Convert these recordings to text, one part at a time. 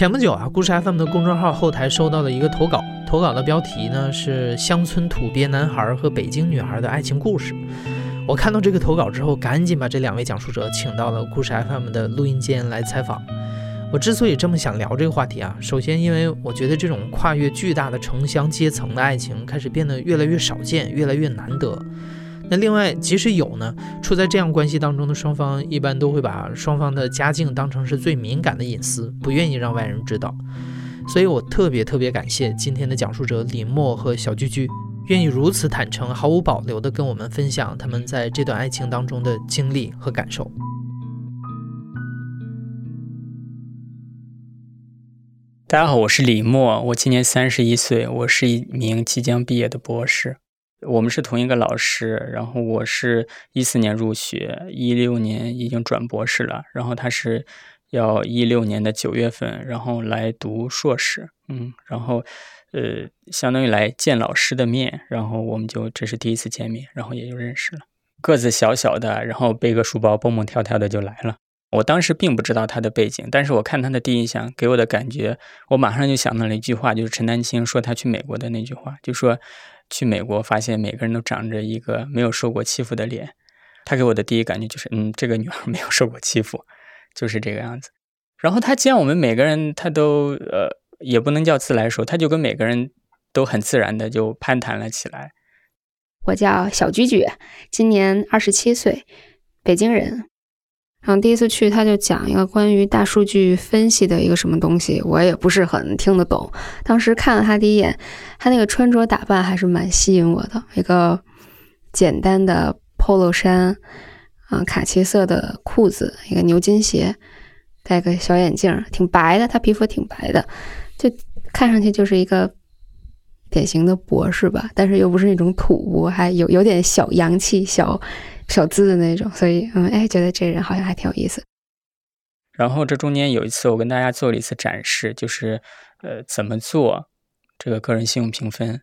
前不久啊，故事 FM 的公众号后台收到了一个投稿，投稿的标题呢是“乡村土鳖男孩和北京女孩的爱情故事”。我看到这个投稿之后，赶紧把这两位讲述者请到了故事 FM 的录音间来采访。我之所以这么想聊这个话题啊，首先因为我觉得这种跨越巨大的城乡阶层的爱情开始变得越来越少见，越来越难得。那另外，即使有呢，处在这样关系当中的双方一般都会把双方的家境当成是最敏感的隐私，不愿意让外人知道。所以我特别特别感谢今天的讲述者李默和小居居，愿意如此坦诚、毫无保留地跟我们分享他们在这段爱情当中的经历和感受。大家好，我是李默，我今年三十一岁，我是一名即将毕业的博士。我们是同一个老师，然后我是一四年入学，一六年已经转博士了，然后他是要一六年的九月份，然后来读硕士，嗯，然后呃，相当于来见老师的面，然后我们就这是第一次见面，然后也就认识了。个子小小的，然后背个书包蹦蹦跳跳的就来了。我当时并不知道他的背景，但是我看他的第一印象给我的感觉，我马上就想到了一句话，就是陈丹青说他去美国的那句话，就说。去美国，发现每个人都长着一个没有受过欺负的脸。他给我的第一感觉就是，嗯，这个女孩没有受过欺负，就是这个样子。然后他见我们每个人，他都呃，也不能叫自来熟，他就跟每个人都很自然的就攀谈了起来。我叫小居居，今年二十七岁，北京人。然后第一次去，他就讲一个关于大数据分析的一个什么东西，我也不是很听得懂。当时看了他第一眼，他那个穿着打扮还是蛮吸引我的，一个简单的 polo 衫，啊，卡其色的裤子，一个牛津鞋，戴个小眼镜，挺白的，他皮肤挺白的，就看上去就是一个典型的博士吧，但是又不是那种土，还有有点小洋气，小。小资的那种，所以嗯，哎，觉得这人好像还挺有意思。然后这中间有一次，我跟大家做了一次展示，就是呃，怎么做这个个人信用评分。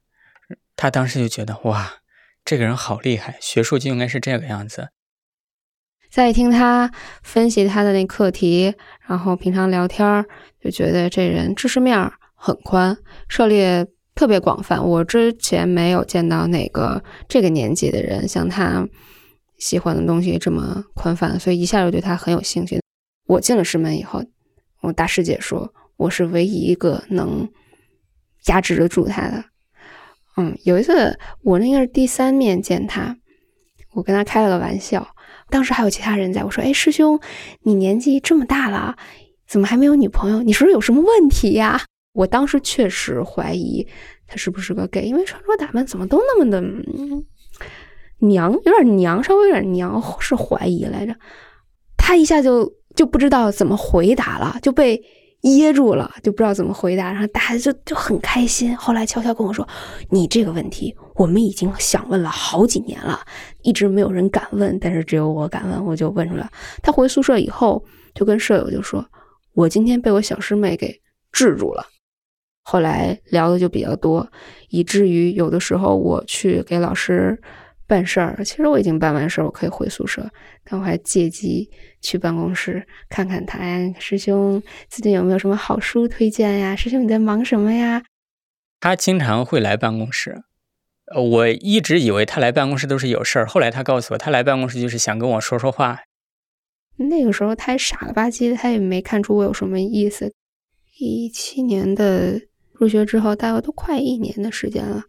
他当时就觉得哇，这个人好厉害，学术就应该是这个样子。再听他分析他的那课题，然后平常聊天儿就觉得这人知识面很宽，涉猎特别广泛。我之前没有见到哪个这个年纪的人像他。喜欢的东西这么宽泛，所以一下就对他很有兴趣。我进了师门以后，我大师姐说我是唯一一个能压制得住他的。嗯，有一次我那个是第三面见他，我跟他开了个玩笑，当时还有其他人在，我说：“哎，师兄，你年纪这么大了，怎么还没有女朋友？你是不是有什么问题呀？”我当时确实怀疑他是不是个 gay，因为穿着打扮怎么都那么的。娘有点娘，稍微有点娘，是怀疑来着。他一下就就不知道怎么回答了，就被噎住了，就不知道怎么回答。然后大家就就很开心。后来悄悄跟我说：“你这个问题，我们已经想问了好几年了，一直没有人敢问，但是只有我敢问，我就问出来。”他回宿舍以后，就跟舍友就说：“我今天被我小师妹给制住了。”后来聊的就比较多，以至于有的时候我去给老师。办事儿，其实我已经办完事儿，我可以回宿舍，但我还借机去办公室看看他呀。师兄最近有没有什么好书推荐呀？师兄你在忙什么呀？他经常会来办公室，呃我一直以为他来办公室都是有事儿，后来他告诉我，他来办公室就是想跟我说说话。那个时候他还傻了吧唧的，他也没看出我有什么意思。一七年的入学之后，大概都快一年的时间了。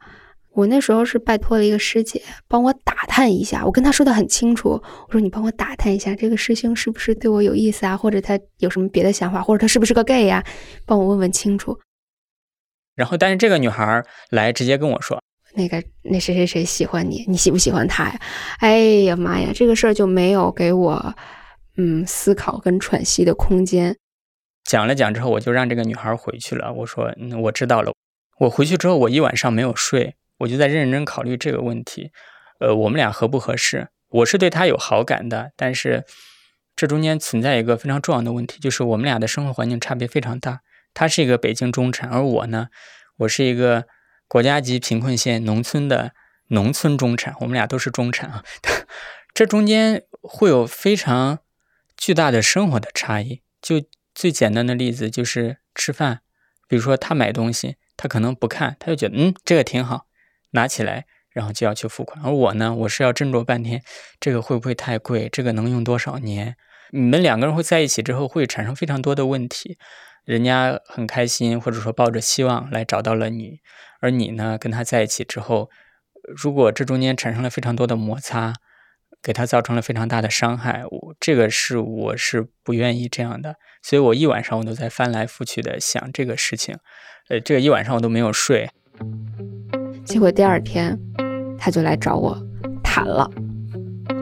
我那时候是拜托了一个师姐帮我打探一下，我跟她说的很清楚，我说你帮我打探一下这个师兄是不是对我有意思啊，或者他有什么别的想法，或者他是不是个 gay 呀，帮我问问清楚。然后，但是这个女孩来直接跟我说，那个那谁谁谁喜欢你，你喜不喜欢他呀？哎呀妈呀，这个事儿就没有给我嗯思考跟喘息的空间。讲了讲之后，我就让这个女孩回去了。我说我知道了。我回去之后，我一晚上没有睡。我就在认真考虑这个问题，呃，我们俩合不合适？我是对他有好感的，但是这中间存在一个非常重要的问题，就是我们俩的生活环境差别非常大。他是一个北京中产，而我呢，我是一个国家级贫困县农村的农村中产，我们俩都是中产啊。这中间会有非常巨大的生活的差异。就最简单的例子就是吃饭，比如说他买东西。他可能不看，他就觉得嗯，这个挺好，拿起来，然后就要去付款。而我呢，我是要斟酌半天，这个会不会太贵？这个能用多少年？你们两个人会在一起之后，会产生非常多的问题。人家很开心，或者说抱着希望来找到了你，而你呢，跟他在一起之后，如果这中间产生了非常多的摩擦，给他造成了非常大的伤害，我这个是我是不愿意这样的。所以我一晚上我都在翻来覆去的想这个事情。呃，这个一晚上我都没有睡。结果第二天，他就来找我谈了，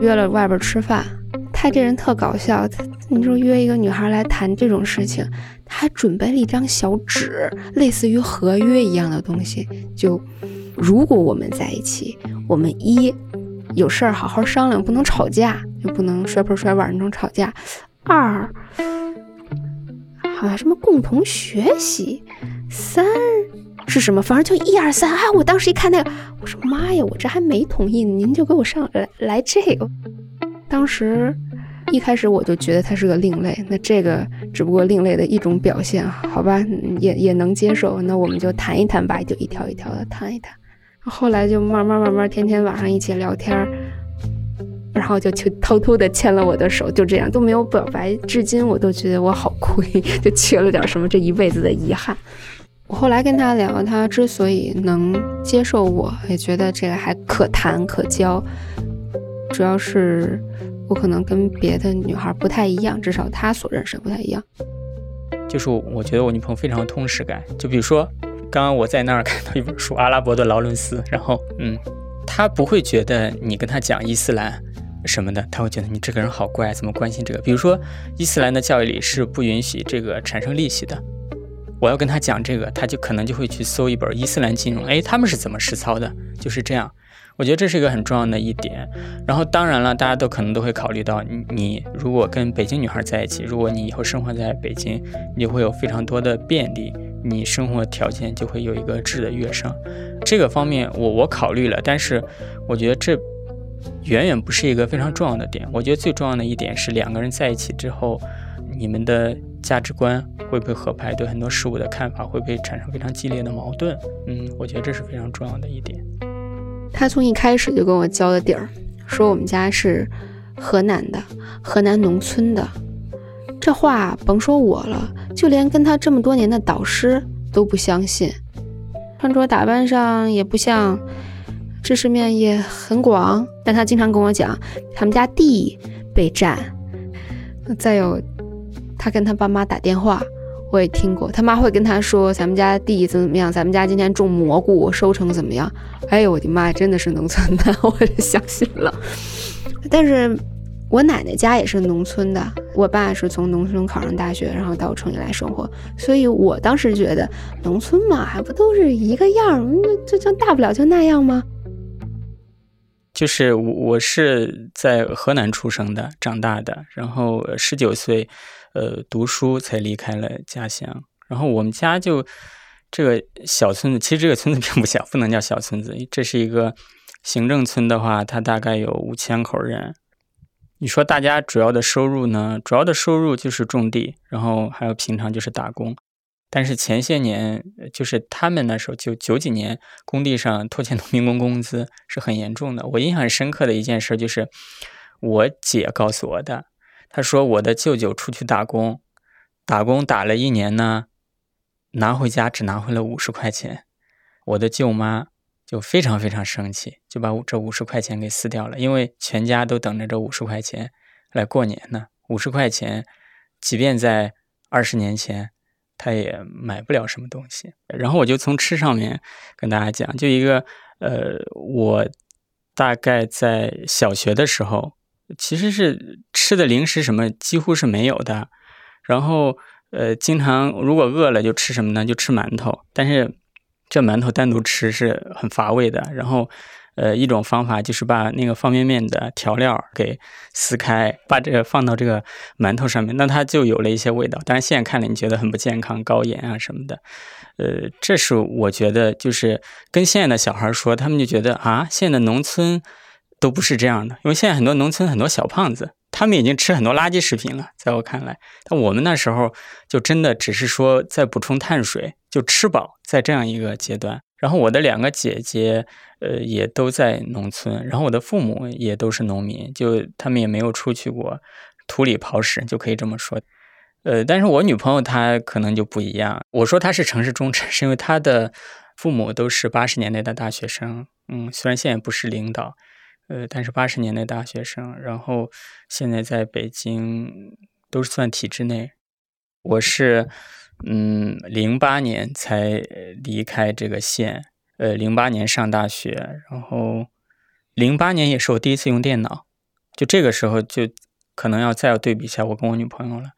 约了外边吃饭。他这人特搞笑，他你说约一个女孩来谈这种事情，他还准备了一张小纸，类似于合约一样的东西。就如果我们在一起，我们一有事儿好好商量，不能吵架，就不能摔盆摔碗那种吵架。二。好像什么共同学习，三是什么？反正就一二三。哎，我当时一看那个，我说妈呀，我这还没同意，您就给我上来来这个。当时一开始我就觉得他是个另类，那这个只不过另类的一种表现，好吧，也也能接受。那我们就谈一谈吧，就一条一条的谈一谈。后来就慢慢慢慢，天天晚上一起聊天。然后就去偷偷的牵了我的手，就这样都没有表白。至今我都觉得我好亏，就缺了点什么，这一辈子的遗憾。我后来跟他聊，他之所以能接受我，也觉得这个还可谈可交，主要是我可能跟别的女孩不太一样，至少他所认识的不太一样。就是我觉得我女朋友非常有通识感，就比如说刚刚我在那儿看到一本书《阿拉伯的劳伦斯》，然后嗯，他不会觉得你跟他讲伊斯兰。什么的，他会觉得你这个人好怪，怎么关心这个？比如说，伊斯兰的教育里是不允许这个产生利息的。我要跟他讲这个，他就可能就会去搜一本伊斯兰金融，哎，他们是怎么实操的？就是这样。我觉得这是一个很重要的一点。然后，当然了，大家都可能都会考虑到，你如果跟北京女孩在一起，如果你以后生活在北京，你会有非常多的便利，你生活条件就会有一个质的跃升。这个方面，我我考虑了，但是我觉得这。远远不是一个非常重要的点。我觉得最重要的一点是两个人在一起之后，你们的价值观会不会合拍？对很多事物的看法会不会产生非常激烈的矛盾？嗯，我觉得这是非常重要的一点。他从一开始就跟我交的底儿，说我们家是河南的，河南农村的。这话甭说我了，就连跟他这么多年的导师都不相信。穿着打扮上也不像。知识面也很广，但他经常跟我讲他们家地被占。再有，他跟他爸妈打电话，我也听过，他妈会跟他说咱们家地怎么怎么样，咱们家今天种蘑菇收成怎么样。哎呦我的妈呀，真的是农村的，我就相信了。但是我奶奶家也是农村的，我爸是从农村考上大学，然后到城里来生活，所以我当时觉得农村嘛，还不都是一个样儿，那这就大不了就那样吗？就是我，我是在河南出生的，长大的，然后十九岁，呃，读书才离开了家乡。然后我们家就这个小村子，其实这个村子 并不小，不能叫小村子。这是一个行政村的话，它大概有五千口人。你说大家主要的收入呢？主要的收入就是种地，然后还有平常就是打工。但是前些年，就是他们那时候就九几年，工地上拖欠农民工工资是很严重的。我印象很深刻的一件事就是，我姐告诉我的，他说我的舅舅出去打工，打工打了一年呢，拿回家只拿回了五十块钱，我的舅妈就非常非常生气，就把这五十块钱给撕掉了，因为全家都等着这五十块钱来过年呢。五十块钱，即便在二十年前。他也买不了什么东西，然后我就从吃上面跟大家讲，就一个呃，我大概在小学的时候，其实是吃的零食什么几乎是没有的，然后呃，经常如果饿了就吃什么呢？就吃馒头，但是这馒头单独吃是很乏味的，然后呃，一种方法就是把那个方便面的调料给撕开，把这个放到这个馒头上面，那它就有了一些味道。但是现在看来，你觉得很不健康，高盐啊什么的。呃，这是我觉得就是跟现在的小孩说，他们就觉得啊，现在农村都不是这样的，因为现在很多农村很多小胖子，他们已经吃很多垃圾食品了。在我看来，但我们那时候就真的只是说在补充碳水，就吃饱，在这样一个阶段。然后我的两个姐姐，呃，也都在农村，然后我的父母也都是农民，就他们也没有出去过土里刨食，就可以这么说。呃，但是我女朋友她可能就不一样。我说她是城市中产，是因为她的父母都是八十年代的大学生，嗯，虽然现在不是领导，呃，但是八十年代大学生，然后现在在北京都是算体制内。我是。嗯，零八年才离开这个县，呃，零八年上大学，然后零八年也是我第一次用电脑，就这个时候就可能要再要对比一下我跟我女朋友了。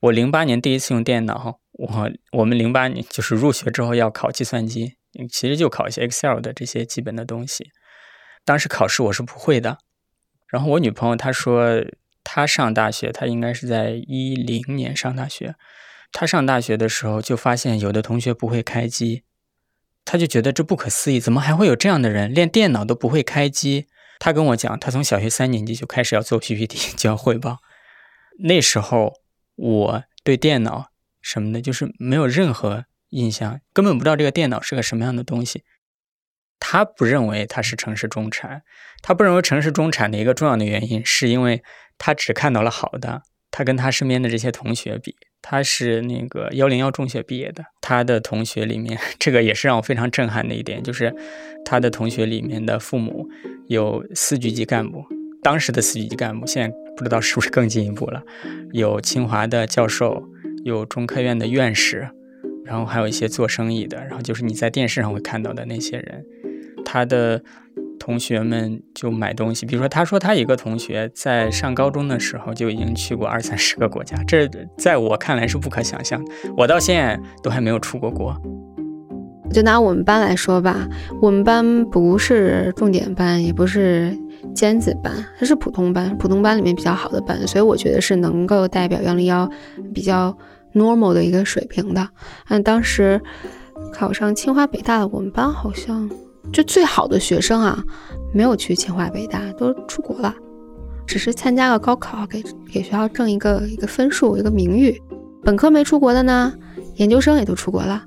我零八年第一次用电脑，我我们零八年就是入学之后要考计算机，其实就考一些 Excel 的这些基本的东西。当时考试我是不会的，然后我女朋友她说她上大学，她应该是在一零年上大学。她上大学的时候就发现有的同学不会开机，她就觉得这不可思议，怎么还会有这样的人，连电脑都不会开机？他跟我讲，他从小学三年级就开始要做 PPT，就要汇报。那时候我对电脑什么的，就是没有任何印象，根本不知道这个电脑是个什么样的东西。他不认为他是城市中产，他不认为城市中产的一个重要的原因，是因为他只看到了好的。他跟他身边的这些同学比，他是那个幺零幺中学毕业的。他的同学里面，这个也是让我非常震撼的一点，就是他的同学里面的父母有司局级干部，当时的司局级干部，现在不知道是不是更进一步了。有清华的教授，有中科院的院士，然后还有一些做生意的，然后就是你在电视上会看到的那些人。他的。同学们就买东西，比如说，他说他一个同学在上高中的时候就已经去过二三十个国家，这在我看来是不可想象。我到现在都还没有出过国。就拿我们班来说吧，我们班不是重点班，也不是尖子班，它是普通班，普通班里面比较好的班，所以我觉得是能够代表幺零幺比较 normal 的一个水平的。嗯，当时考上清华北大的我们班好像。就最好的学生啊，没有去清华北大，都出国了，只是参加了高考，给给学校挣一个一个分数，一个名誉。本科没出国的呢，研究生也都出国了。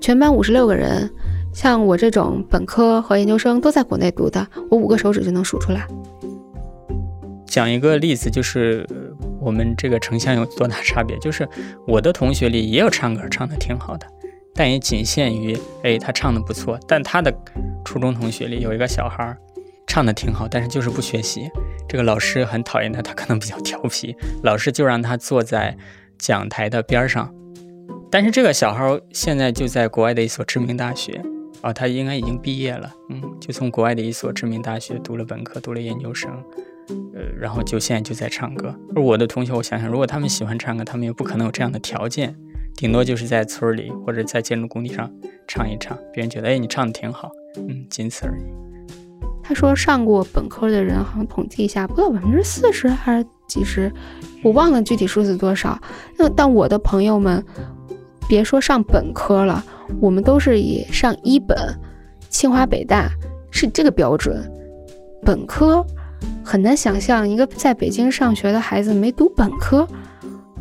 全班五十六个人，像我这种本科和研究生都在国内读的，我五个手指就能数出来。讲一个例子，就是我们这个城乡有多大差别？就是我的同学里也有唱歌唱的挺好的。但也仅限于，哎，他唱的不错。但他的初中同学里有一个小孩儿，唱的挺好，但是就是不学习。这个老师很讨厌他，他可能比较调皮，老师就让他坐在讲台的边上。但是这个小孩儿现在就在国外的一所知名大学，啊，他应该已经毕业了，嗯，就从国外的一所知名大学读了本科，读了研究生，呃，然后就现在就在唱歌。而我的同学，我想想，如果他们喜欢唱歌，他们也不可能有这样的条件。顶多就是在村里或者在建筑工地上唱一唱，别人觉得哎你唱的挺好，嗯，仅此而已。他说上过本科的人好像统计一下不到百分之四十还是几十，我忘了具体数字多少。那但我的朋友们，别说上本科了，我们都是以上一本，清华北大是这个标准。本科很难想象一个在北京上学的孩子没读本科。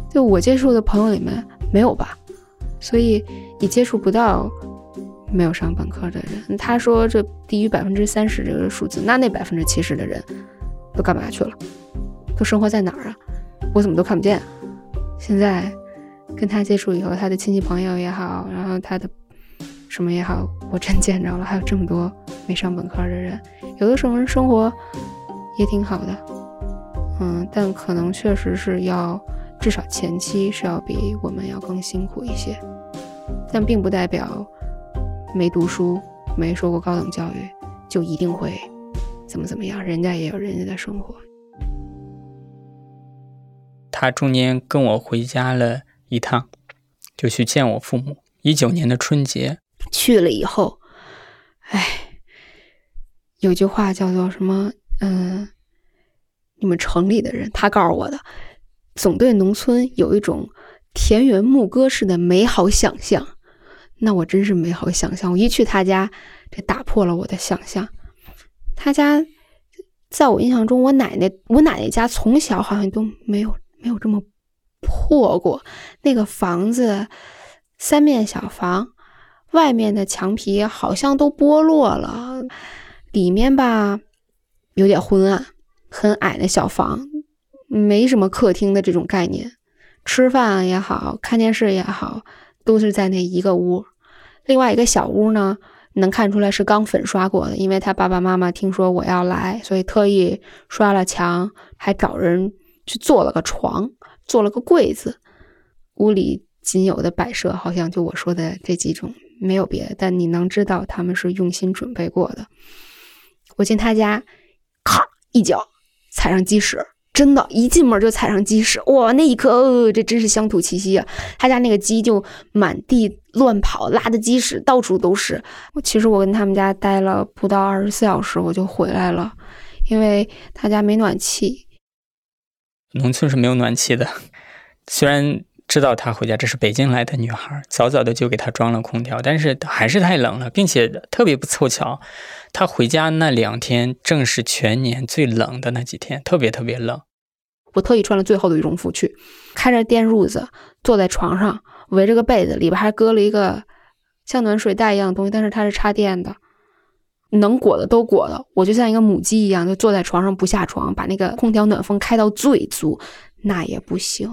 就我接触的朋友里面。没有吧，所以你接触不到没有上本科的人。他说这低于百分之三十这个数字，那那百分之七十的人都干嘛去了？都生活在哪儿啊？我怎么都看不见。现在跟他接触以后，他的亲戚朋友也好，然后他的什么也好，我真见着了，还有这么多没上本科的人。有的时候生活也挺好的，嗯，但可能确实是要。至少前期是要比我们要更辛苦一些，但并不代表没读书、没受过高等教育就一定会怎么怎么样。人家也有人家的生活。他中间跟我回家了一趟，就去见我父母。一九年的春节去了以后，哎，有句话叫做什么？嗯，你们城里的人，他告诉我的，总对农村有一种田园牧歌式的美好想象。那我真是美好想象，我一去他家，这打破了我的想象。他家在我印象中，我奶奶我奶奶家从小好像都没有没有这么破过。那个房子三面小房，外面的墙皮好像都剥落了，里面吧有点昏暗，很矮的小房，没什么客厅的这种概念。吃饭也好看电视也好。都是在那一个屋，另外一个小屋呢，能看出来是刚粉刷过的，因为他爸爸妈妈听说我要来，所以特意刷了墙，还找人去做了个床，做了个柜子。屋里仅有的摆设，好像就我说的这几种，没有别的。但你能知道他们是用心准备过的。我进他家，咔一脚踩上鸡屎。真的，一进门就踩上鸡屎，哇！那一刻，呃，这真是乡土气息啊！他家那个鸡就满地乱跑，拉的鸡屎到处都是。其实我跟他们家待了不到二十四小时，我就回来了，因为他家没暖气。农村是没有暖气的，虽然知道他回家，这是北京来的女孩，早早的就给他装了空调，但是还是太冷了，并且特别不凑巧，他回家那两天正是全年最冷的那几天，特别特别冷。我特意穿了最厚的羽绒服去，开着电褥子，坐在床上，围着个被子，里边还搁了一个像暖水袋一样的东西，但是它是插电的，能裹的都裹了。我就像一个母鸡一样，就坐在床上不下床，把那个空调暖风开到最足，那也不行，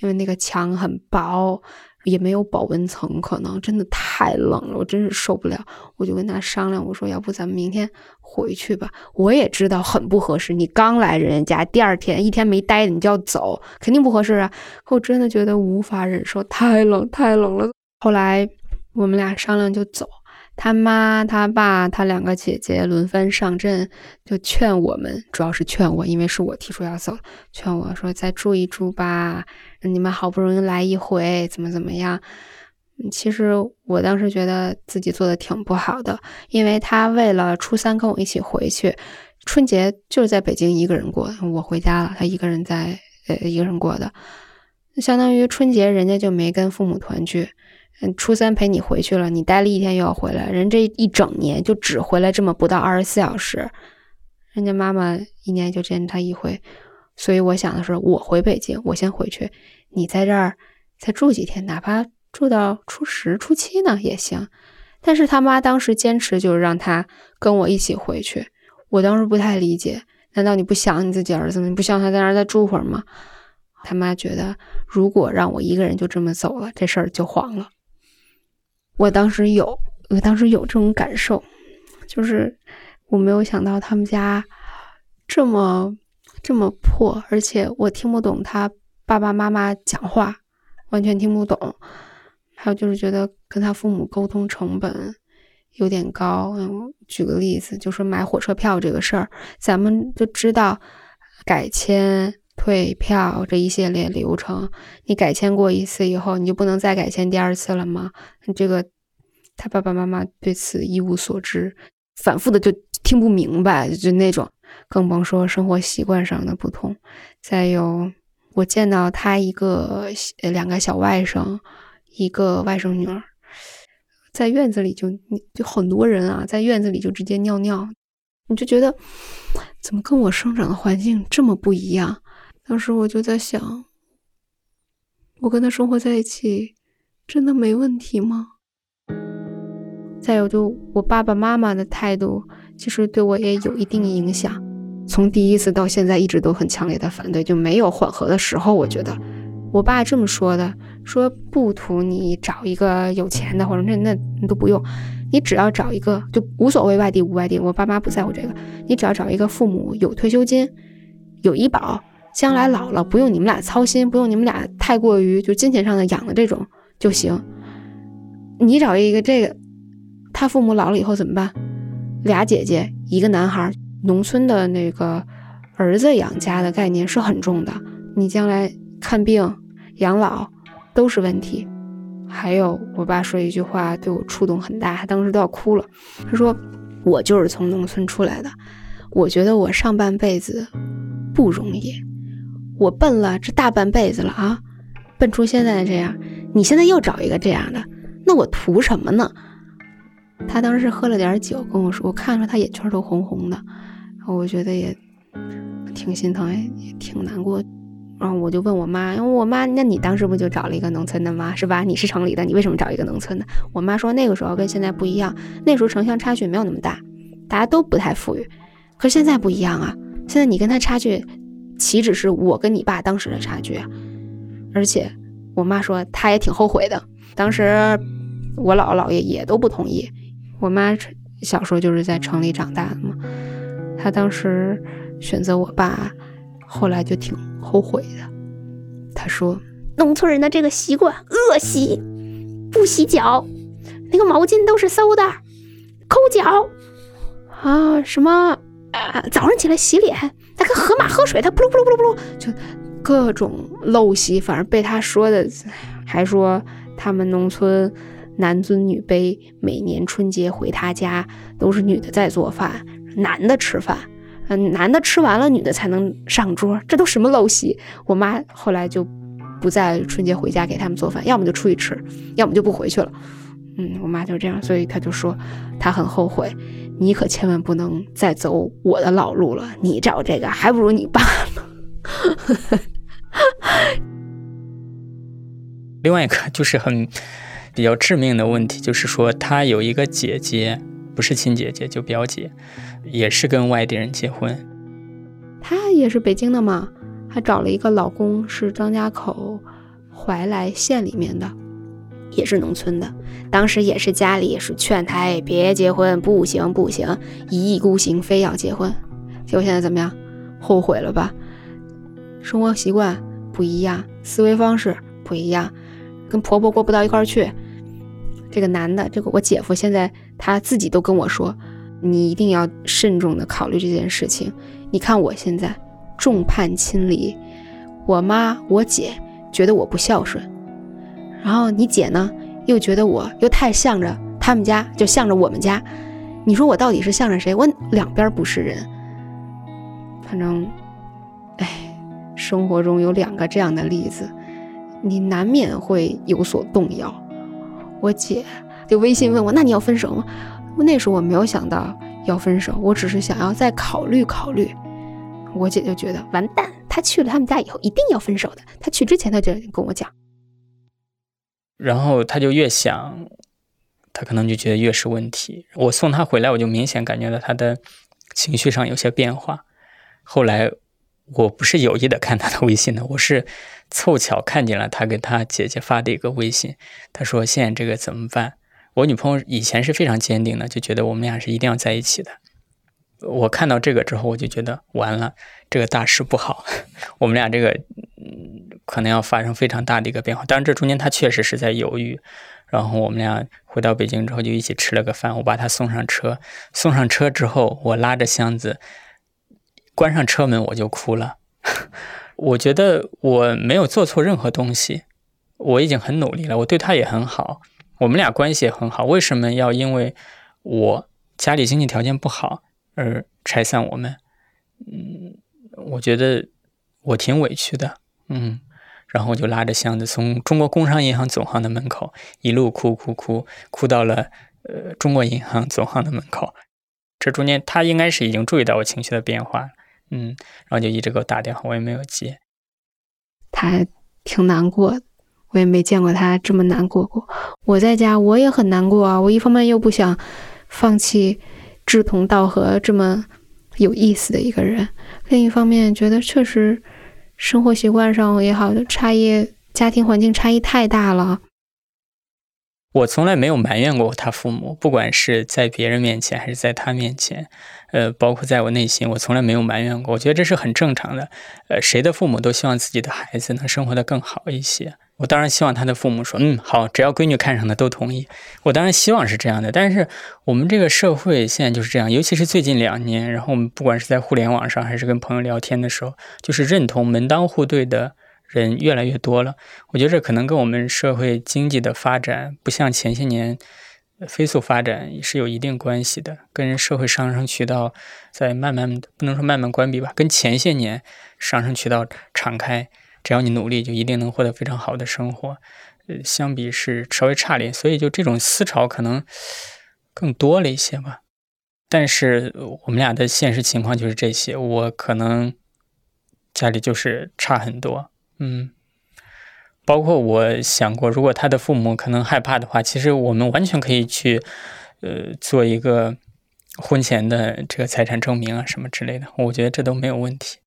因为那个墙很薄。也没有保温层，可能真的太冷了，我真是受不了。我就跟他商量，我说要不咱们明天回去吧。我也知道很不合适，你刚来人家，第二天一天没待你就要走，肯定不合适啊。可我真的觉得无法忍受，太冷太冷了。后来我们俩商量就走。他妈、他爸、他两个姐姐轮番上阵，就劝我们，主要是劝我，因为是我提出要走，劝我说再住一住吧，你们好不容易来一回，怎么怎么样？其实我当时觉得自己做的挺不好的，因为他为了初三跟我一起回去，春节就是在北京一个人过，我回家了，他一个人在呃一个人过的，相当于春节人家就没跟父母团聚。嗯，初三陪你回去了，你待了一天又要回来，人这一整年就只回来这么不到二十四小时，人家妈妈一年就见他一回，所以我想的是，我回北京，我先回去，你在这儿再住几天，哪怕住到初十、初七呢也行。但是他妈当时坚持就是让他跟我一起回去，我当时不太理解，难道你不想你自己儿子吗？你不想他在那儿再住会儿吗？他妈觉得，如果让我一个人就这么走了，这事儿就黄了。我当时有，我当时有这种感受，就是我没有想到他们家这么这么破，而且我听不懂他爸爸妈妈讲话，完全听不懂。还有就是觉得跟他父母沟通成本有点高。嗯举个例子，就说买火车票这个事儿，咱们就知道改签、退票这一系列流程，你改签过一次以后，你就不能再改签第二次了吗？这个。他爸爸妈妈对此一无所知，反复的就听不明白，就那种，更甭说生活习惯上的不同。再有，我见到他一个两个小外甥，一个外甥女儿，在院子里就就很多人啊，在院子里就直接尿尿，你就觉得怎么跟我生长的环境这么不一样？当时我就在想，我跟他生活在一起，真的没问题吗？再有，就我爸爸妈妈的态度，其实对我也有一定影响。从第一次到现在，一直都很强烈的反对，就没有缓和的时候。我觉得，我爸这么说的，说不图你找一个有钱的，或者那那你都不用，你只要找一个，就无所谓外地无外地，我爸妈不在乎这个，你只要找一个父母有退休金，有医保，将来老了不用你们俩操心，不用你们俩太过于就金钱上的养的这种就行。你找一个这个。他父母老了以后怎么办？俩姐姐，一个男孩。农村的那个儿子养家的概念是很重的，你将来看病、养老都是问题。还有，我爸说一句话对我触动很大，他当时都要哭了。他说：“我就是从农村出来的，我觉得我上半辈子不容易，我笨了这大半辈子了啊，笨出现在的这样，你现在又找一个这样的，那我图什么呢？他当时喝了点酒跟我说，我看着他眼圈都红红的，我觉得也挺心疼，也挺难过。然后我就问我妈，因为我妈，那你当时不就找了一个农村的吗？是吧？你是城里的，你为什么找一个农村的？我妈说那个时候跟现在不一样，那时候城乡差距没有那么大，大家都不太富裕。可现在不一样啊，现在你跟他差距，岂止是我跟你爸当时的差距啊？而且我妈说她也挺后悔的，当时我姥姥姥爷也都不同意。我妈小时候就是在城里长大的嘛，她当时选择我爸，后来就挺后悔的。他说：“农村人的这个习惯恶习，不洗脚，那个毛巾都是馊的，抠脚啊，什么啊，早上起来洗脸，那跟河马喝水，他噗噜噗噜噗噜噗噜，就各种陋习，反正被他说的，还说他们农村。”男尊女卑，每年春节回他家都是女的在做饭，男的吃饭，嗯，男的吃完了，女的才能上桌，这都什么陋习？我妈后来就不在春节回家给他们做饭，要么就出去吃，要么就不回去了。嗯，我妈就这样，所以她就说她很后悔，你可千万不能再走我的老路了，你找这个还不如你爸呢。另外一个就是很。比较致命的问题就是说，他有一个姐姐，不是亲姐姐就表姐，也是跟外地人结婚。她也是北京的嘛，还找了一个老公是张家口怀来县里面的，也是农村的。当时也是家里也是劝她别结婚，不行不行，一意孤行非要结婚。结果现在怎么样？后悔了吧？生活习惯不一样，思维方式不一样，跟婆婆过不到一块儿去。这个男的，这个我姐夫现在他自己都跟我说，你一定要慎重的考虑这件事情。你看我现在众叛亲离，我妈我姐觉得我不孝顺，然后你姐呢又觉得我又太向着他们家，就向着我们家。你说我到底是向着谁？我两边不是人。反正，哎，生活中有两个这样的例子，你难免会有所动摇。我姐就微信问我：“那你要分手吗？”那时候我没有想到要分手，我只是想要再考虑考虑。我姐就觉得完蛋，她去了他们家以后一定要分手的。她去之前她就跟我讲，然后他就越想，他可能就觉得越是问题。我送他回来，我就明显感觉到他的情绪上有些变化。后来我不是有意的看他的微信的，我是。凑巧看见了他给他姐姐发的一个微信，他说：“现在这个怎么办？”我女朋友以前是非常坚定的，就觉得我们俩是一定要在一起的。我看到这个之后，我就觉得完了，这个大事不好，我们俩这个嗯可能要发生非常大的一个变化。当然，这中间她确实是在犹豫。然后我们俩回到北京之后，就一起吃了个饭，我把她送上车。送上车之后，我拉着箱子，关上车门，我就哭了。我觉得我没有做错任何东西，我已经很努力了，我对她也很好，我们俩关系也很好。为什么要因为我家里经济条件不好而拆散我们？嗯，我觉得我挺委屈的，嗯。然后我就拉着箱子从中国工商银行总行的门口一路哭哭哭哭到了呃中国银行总行的门口。这中间他应该是已经注意到我情绪的变化。嗯，然后就一直给我打电话，我也没有接。他挺难过的，我也没见过他这么难过过。我在家我也很难过啊，我一方面又不想放弃志同道合这么有意思的一个人，另一方面觉得确实生活习惯上也好，差异、家庭环境差异太大了。我从来没有埋怨过他父母，不管是在别人面前还是在他面前，呃，包括在我内心，我从来没有埋怨过。我觉得这是很正常的，呃，谁的父母都希望自己的孩子能生活得更好一些。我当然希望他的父母说，嗯，好，只要闺女看上的都同意。我当然希望是这样的，但是我们这个社会现在就是这样，尤其是最近两年，然后我们不管是在互联网上还是跟朋友聊天的时候，就是认同门当户对的。人越来越多了，我觉得这可能跟我们社会经济的发展不像前些年飞速发展是有一定关系的，跟社会上升渠道在慢慢不能说慢慢关闭吧，跟前些年上升渠道敞开，只要你努力，就一定能获得非常好的生活。呃，相比是稍微差点，所以就这种思潮可能更多了一些吧。但是我们俩的现实情况就是这些，我可能家里就是差很多，嗯。包括我想过，如果他的父母可能害怕的话，其实我们完全可以去，呃，做一个婚前的这个财产证明啊，什么之类的，我觉得这都没有问题。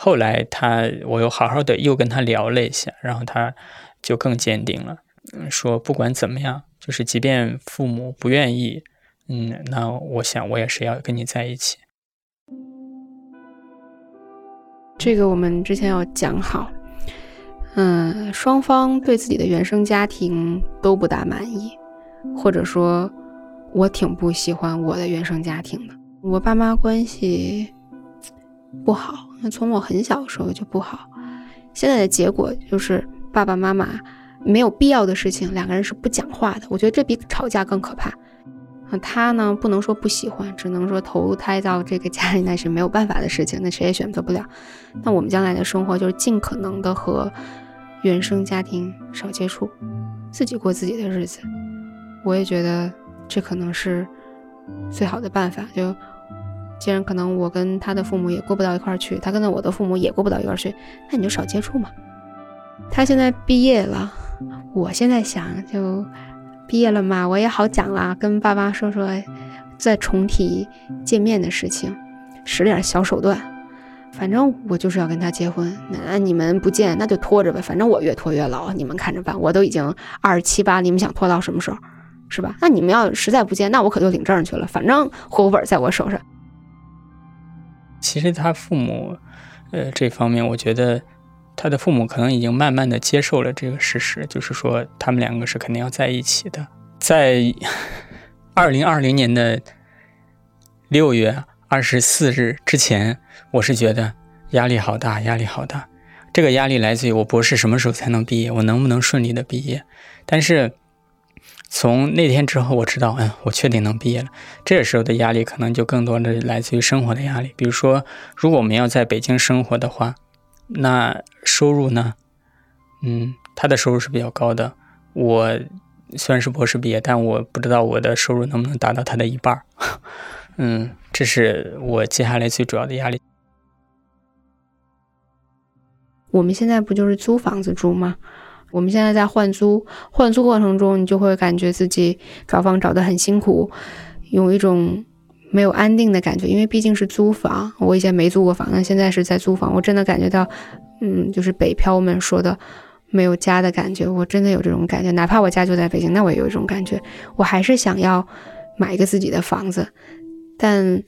后来他，我又好好的又跟他聊了一下，然后他就更坚定了，说不管怎么样，就是即便父母不愿意，嗯，那我想我也是要跟你在一起。这个我们之前要讲好。嗯，双方对自己的原生家庭都不大满意，或者说，我挺不喜欢我的原生家庭的。我爸妈关系不好，那从我很小的时候就不好。现在的结果就是爸爸妈妈没有必要的事情，两个人是不讲话的。我觉得这比吵架更可怕。啊，他呢不能说不喜欢，只能说投胎到这个家里那是没有办法的事情，那谁也选择不了。那我们将来的生活就是尽可能的和。原生家庭少接触，自己过自己的日子。我也觉得这可能是最好的办法。就既然可能我跟他的父母也过不到一块儿去，他跟着我的父母也过不到一块儿去，那你就少接触嘛。他现在毕业了，我现在想就毕业了嘛，我也好讲了，跟爸妈说说再重提见面的事情，使点小手段。反正我就是要跟他结婚，那你们不见那就拖着呗，反正我越拖越老，你们看着办。我都已经二十七八，你们想拖到什么时候，是吧？那你们要实在不见，那我可就领证去了，反正户口本在我手上。其实他父母，呃，这方面我觉得他的父母可能已经慢慢的接受了这个事实，就是说他们两个是肯定要在一起的。在 二零二零年的六月。二十四日之前，我是觉得压力好大，压力好大。这个压力来自于我博士什么时候才能毕业，我能不能顺利的毕业？但是从那天之后，我知道，嗯，我确定能毕业了。这时候的压力可能就更多的来自于生活的压力。比如说，如果我们要在北京生活的话，那收入呢？嗯，他的收入是比较高的。我虽然是博士毕业，但我不知道我的收入能不能达到他的一半儿。嗯，这是我接下来最主要的压力。我们现在不就是租房子住吗？我们现在在换租，换租过程中，你就会感觉自己找房找得很辛苦，有一种没有安定的感觉。因为毕竟是租房，我以前没租过房，那现在是在租房，我真的感觉到，嗯，就是北漂们说的没有家的感觉。我真的有这种感觉，哪怕我家就在北京，那我也有一种感觉，我还是想要买一个自己的房子。但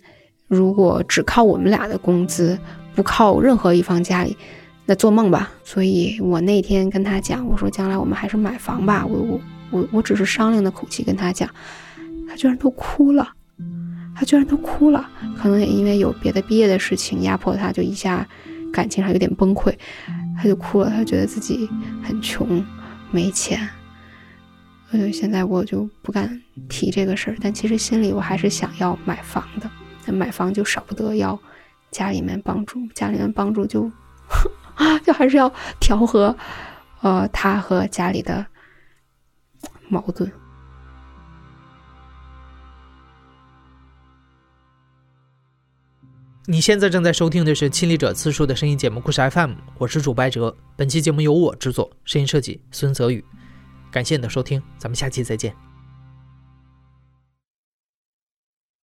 如果只靠我们俩的工资，不靠任何一方家里，那做梦吧。所以我那天跟他讲，我说将来我们还是买房吧。我我我我只是商量的口气跟他讲，他居然都哭了，他居然都哭了。可能也因为有别的毕业的事情压迫他，就一下感情上有点崩溃，他就哭了。他觉得自己很穷，没钱。呃，现在我就不敢提这个事儿，但其实心里我还是想要买房的。那买房就少不得要家里面帮助，家里面帮助就啊 就还是要调和，呃，他和家里的矛盾。你现在正在收听的是《亲历者自述》的声音节目故事 FM，我是主播哲。本期节目由我制作，声音设计孙泽宇。感谢你的收听，咱们下期再见。